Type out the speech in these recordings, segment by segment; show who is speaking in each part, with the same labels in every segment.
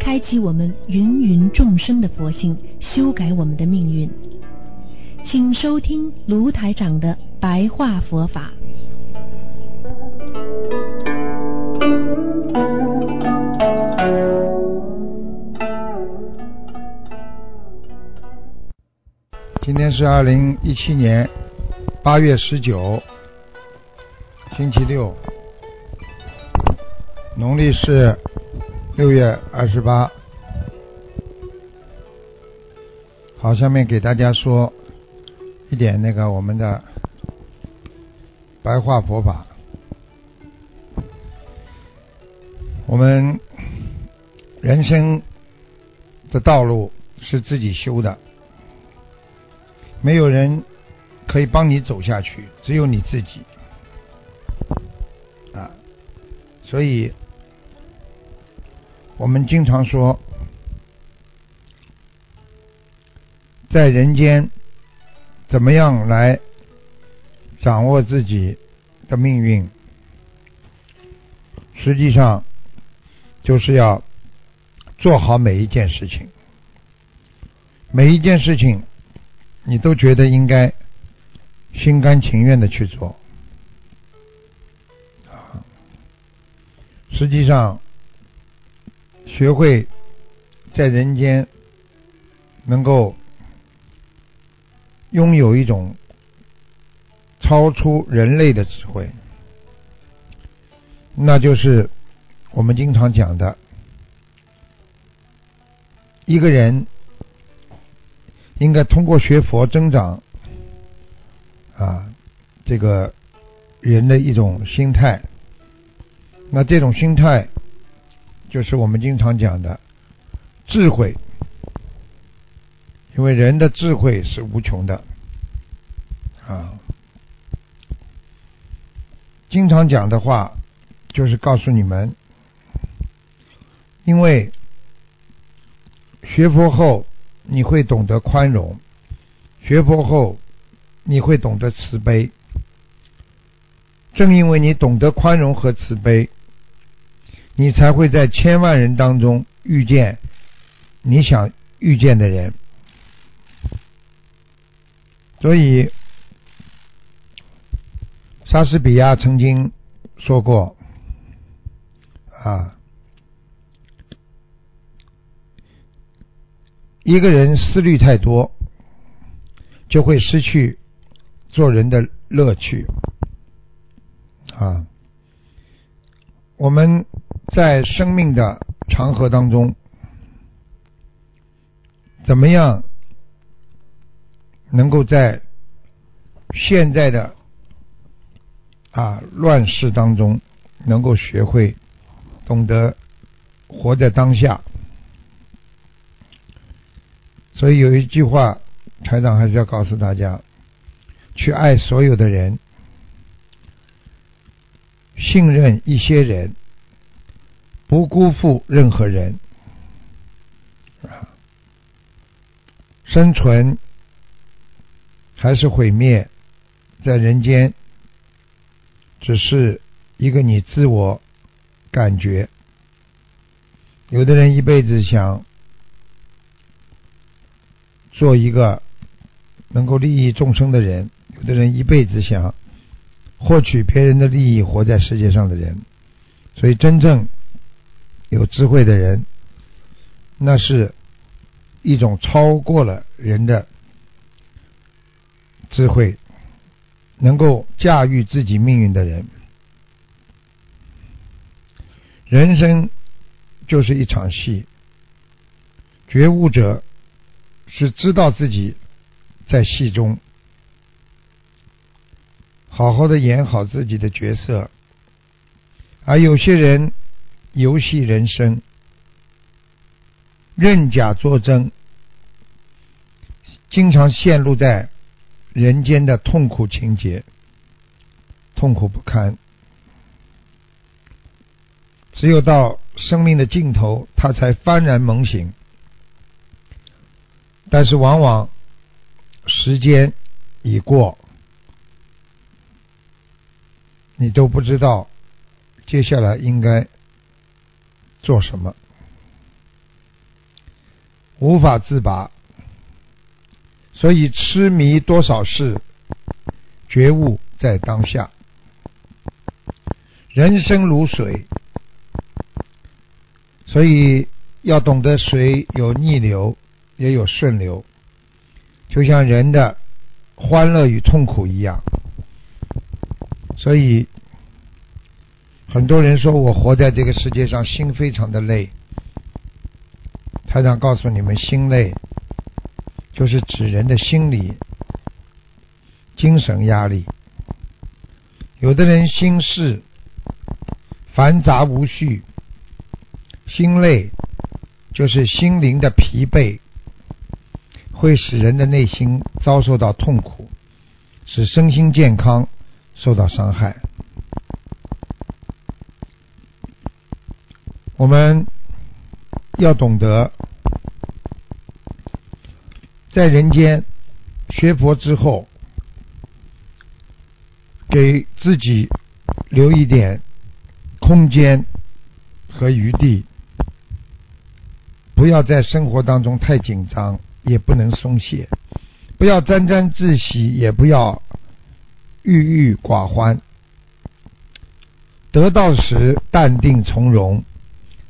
Speaker 1: 开启我们芸芸众生的佛性，修改我们的命运。请收听卢台长的白话佛法。
Speaker 2: 今天是二零一七年八月十九，星期六，农历是六月二十八。好，下面给大家说一点那个我们的白话佛法。我们人生的道路是自己修的。没有人可以帮你走下去，只有你自己啊！所以，我们经常说，在人间怎么样来掌握自己的命运，实际上就是要做好每一件事情，每一件事情。你都觉得应该心甘情愿的去做啊！实际上，学会在人间能够拥有一种超出人类的智慧，那就是我们经常讲的一个人。应该通过学佛增长啊，这个人的一种心态。那这种心态就是我们经常讲的智慧，因为人的智慧是无穷的啊。经常讲的话就是告诉你们，因为学佛后。你会懂得宽容，学佛后你会懂得慈悲。正因为你懂得宽容和慈悲，你才会在千万人当中遇见你想遇见的人。所以，莎士比亚曾经说过：“啊。”一个人思虑太多，就会失去做人的乐趣。啊，我们在生命的长河当中，怎么样能够在现在的啊乱世当中，能够学会懂得活在当下？所以有一句话，台长还是要告诉大家：去爱所有的人，信任一些人，不辜负任何人。啊生存还是毁灭，在人间，只是一个你自我感觉。有的人一辈子想。做一个能够利益众生的人，有的人一辈子想获取别人的利益，活在世界上的人，所以真正有智慧的人，那是一种超过了人的智慧，能够驾驭自己命运的人。人生就是一场戏，觉悟者。是知道自己在戏中好好的演好自己的角色，而有些人游戏人生，认假作真，经常陷入在人间的痛苦情节，痛苦不堪。只有到生命的尽头，他才幡然猛醒。但是往往时间已过，你都不知道接下来应该做什么，无法自拔。所以痴迷多少事，觉悟在当下。人生如水，所以要懂得水有逆流。也有顺流，就像人的欢乐与痛苦一样。所以，很多人说我活在这个世界上，心非常的累。台长告诉你们，心累就是指人的心理、精神压力。有的人心事繁杂无序，心累就是心灵的疲惫。会使人的内心遭受到痛苦，使身心健康受到伤害。我们要懂得，在人间学佛之后，给自己留一点空间和余地，不要在生活当中太紧张。也不能松懈，不要沾沾自喜，也不要郁郁寡欢。得到时淡定从容，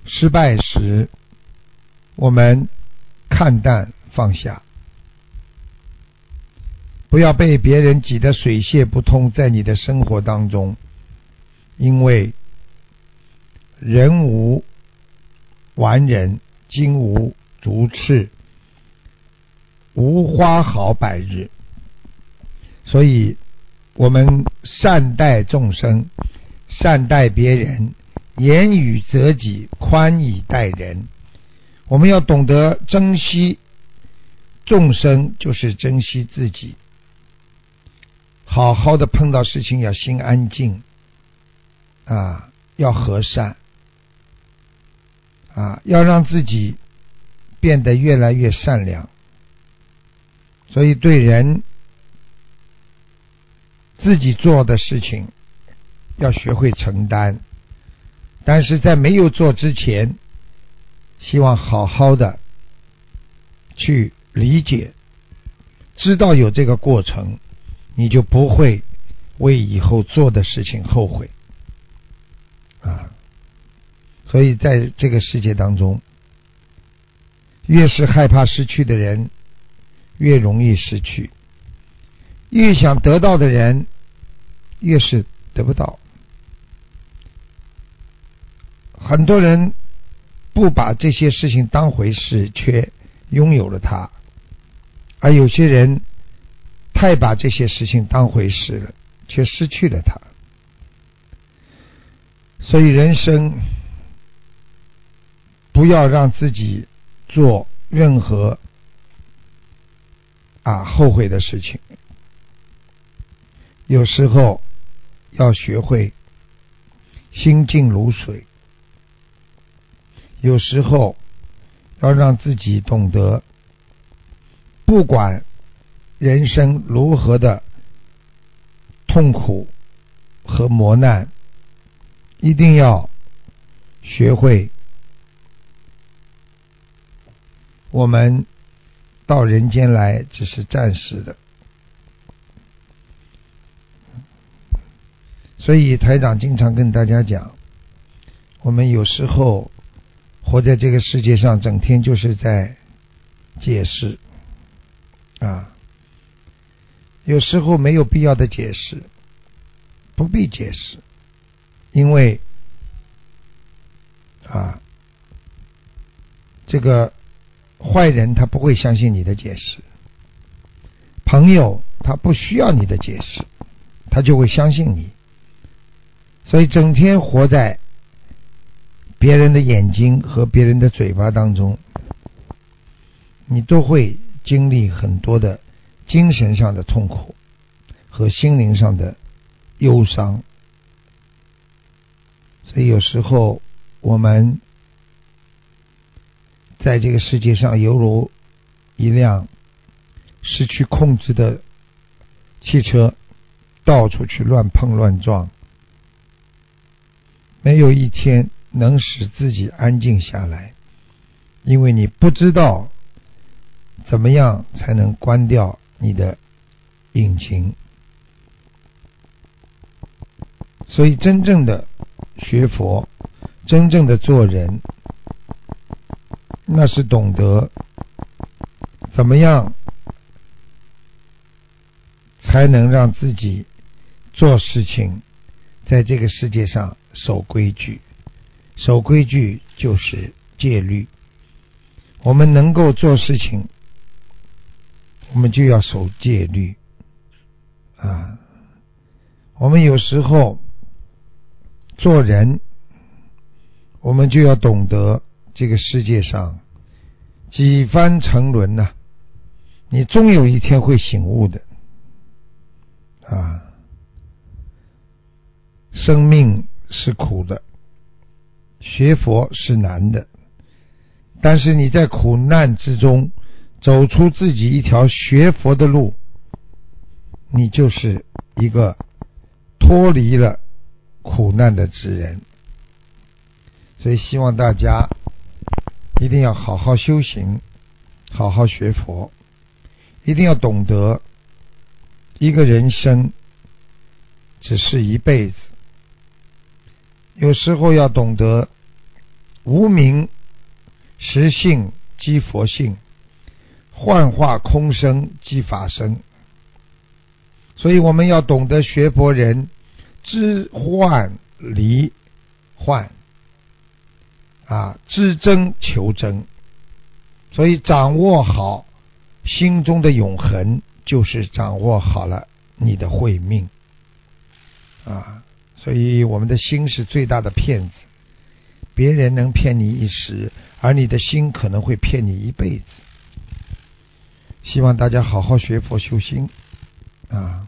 Speaker 2: 失败时我们看淡放下。不要被别人挤得水泄不通，在你的生活当中，因为人无完人，金无足赤。无花好百日，所以我们善待众生，善待别人，言语择己，宽以待人。我们要懂得珍惜众生，就是珍惜自己。好好的碰到事情要心安静，啊，要和善，啊，要让自己变得越来越善良。所以，对人自己做的事情要学会承担，但是在没有做之前，希望好好的去理解，知道有这个过程，你就不会为以后做的事情后悔啊。所以，在这个世界当中，越是害怕失去的人。越容易失去，越想得到的人，越是得不到。很多人不把这些事情当回事，却拥有了它；而有些人太把这些事情当回事了，却失去了它。所以，人生不要让自己做任何。啊，后悔的事情，有时候要学会心静如水；有时候要让自己懂得，不管人生如何的痛苦和磨难，一定要学会我们。到人间来只是暂时的，所以台长经常跟大家讲，我们有时候活在这个世界上，整天就是在解释啊，有时候没有必要的解释，不必解释，因为啊，这个。坏人他不会相信你的解释，朋友他不需要你的解释，他就会相信你。所以整天活在别人的眼睛和别人的嘴巴当中，你都会经历很多的精神上的痛苦和心灵上的忧伤。所以有时候我们在这个世界上，犹如一辆失去控制的汽车，到处去乱碰乱撞，没有一天能使自己安静下来，因为你不知道怎么样才能关掉你的引擎。所以，真正的。学佛，真正的做人，那是懂得怎么样才能让自己做事情，在这个世界上守规矩。守规矩就是戒律。我们能够做事情，我们就要守戒律。啊，我们有时候。做人，我们就要懂得这个世界上几番沉沦呐，你终有一天会醒悟的啊！生命是苦的，学佛是难的，但是你在苦难之中走出自己一条学佛的路，你就是一个脱离了。苦难的之人，所以希望大家一定要好好修行，好好学佛，一定要懂得一个人生只是一辈子，有时候要懂得无名实性即佛性，幻化空生即法生，所以我们要懂得学佛人。知幻离幻啊，知真求真，所以掌握好心中的永恒，就是掌握好了你的慧命啊。所以我们的心是最大的骗子，别人能骗你一时，而你的心可能会骗你一辈子。希望大家好好学佛修心啊。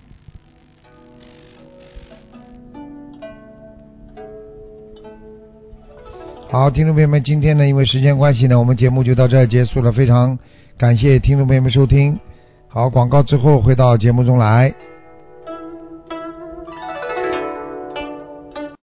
Speaker 2: 好，听众朋友们，今天呢，因为时间关系呢，我们节目就到这儿结束了。非常感谢听众朋友们收听。好，广告之后回到节目中来。